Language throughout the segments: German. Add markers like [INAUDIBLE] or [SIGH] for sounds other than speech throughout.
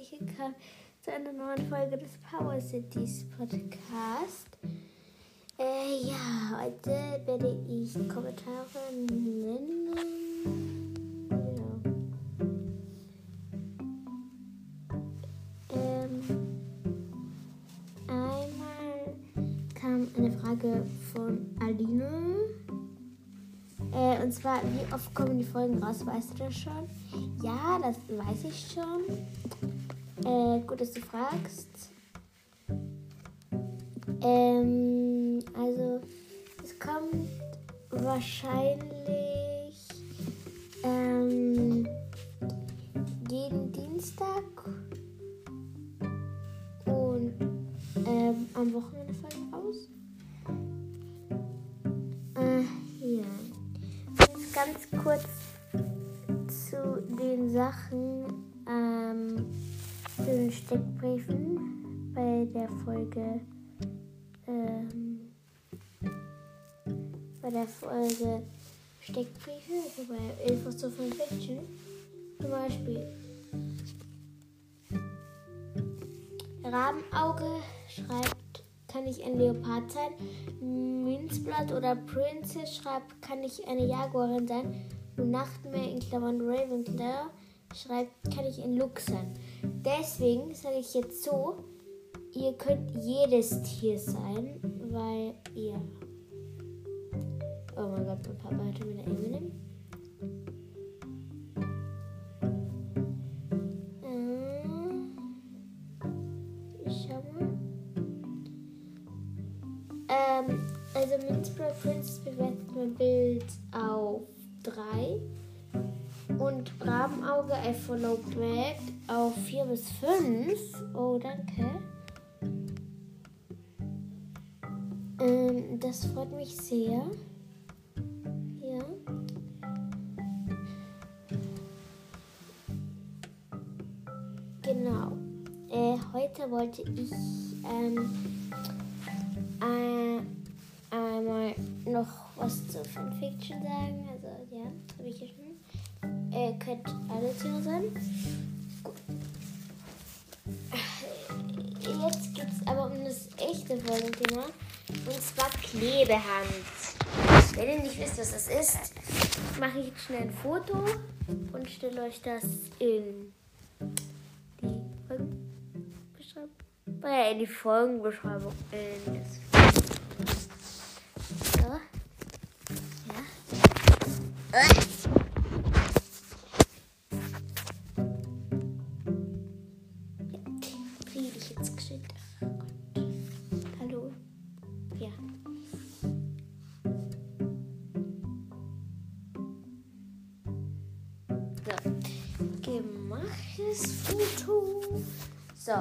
herzlich willkommen zu einer neuen Folge des Power Cities Podcast. Äh, ja, heute werde ich Kommentare nennen. Ja. Ähm, einmal kam eine Frage von Aline. Äh, und zwar, wie oft kommen die Folgen raus? Weißt du das schon? Ja, das weiß ich schon. Äh, gut, dass du fragst. Ähm, also, es kommt wahrscheinlich ähm, jeden Dienstag und ähm, am Wochenende fallen raus. Äh, ja. Jetzt ganz kurz zu den Sachen, ähm, zu den Steckbriefen bei der Folge, ähm, bei der Folge Steckbriefe, also bei Infos zu Fiction. Zum Beispiel Rabenauge schreibt, kann ich ein Leopard sein? Münzblatt oder Princess schreibt, kann ich eine Jaguarin sein? Nachtmeer in Klammern Ravenclaw schreibt, kann ich ein Luchs sein? Deswegen sage ich jetzt so, ihr könnt jedes Tier sein, weil ihr... Oh mein Gott, mein Papa hatte wieder Eminem. Also Minstrel Princess bewertet mein Bild auf 3 und Rabenauge I follow back auf 4 bis 5. Oh, danke. Ähm, das freut mich sehr. Ja. Genau. Äh, heute wollte ich ähm, äh, einmal noch was zu Fanfiction sagen. Also ja, habe ich ja schon. Äh, könnt alle Tiere sein. Gut. Jetzt geht es aber um das echte Folgenthema. Und zwar Klebehand. Wenn ihr nicht wisst, was das ist, mache ich jetzt schnell ein Foto und stelle euch das in die Folgenbeschreibung. Äh, in die Folgenbeschreibung. In das so. Ja. Äh. Jetzt geschickt. Hallo. Ja. So. Gemachtes Foto. So.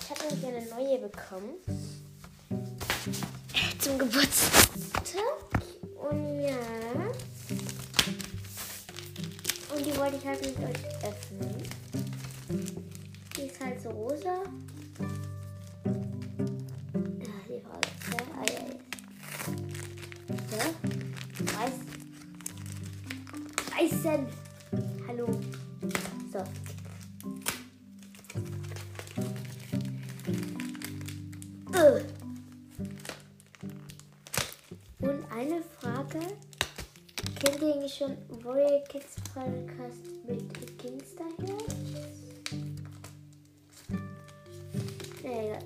Ich habe nämlich eine neue bekommen. Zum Geburtstag. Und ja. Und die wollte ich halt mit euch öffnen. Ist rosa. Ja, die Frage. Ja, ah, ja, ja. Weiß. Weißen. Hallo. So. Ugh. Und eine Frage. Kennt ihr schon Royal Kids Podcast mit Kingsterherz? Naja,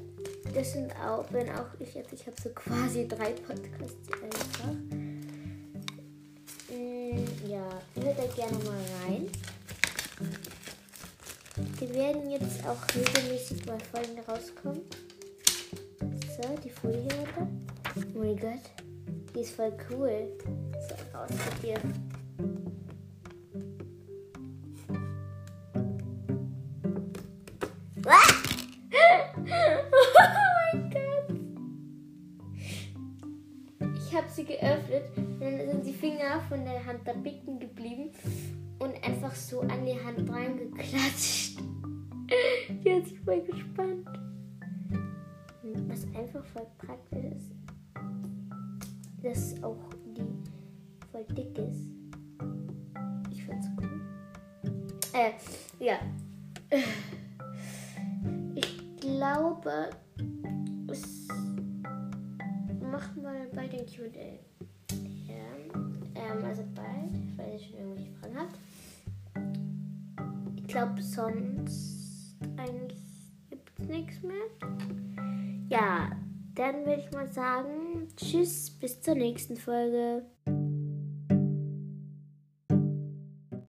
das sind auch, wenn auch ich jetzt, ich habe so quasi drei Podcasts einfach. Mm, ja, hört da gerne mal rein. Die werden jetzt auch regelmäßig mal Folgen rauskommen. So, die Folie runter. Oh mein Gott, die ist voll cool. So, raus Ich habe sie geöffnet und dann sind die Finger von der Hand da bicken geblieben und einfach so an die Hand reingeklatscht. [LAUGHS] Jetzt bin ich voll gespannt. Was einfach voll praktisch ist, dass auch die voll dick ist. Ich find's cool. Äh, ja. Ich glaube, es machen wir bei den QA. Ähm, also bald, weil ihr schon irgendwelche Fragen habt. Ich glaube, sonst eigentlich gibt es nichts mehr. Ja, dann würde ich mal sagen, tschüss, bis zur nächsten Folge.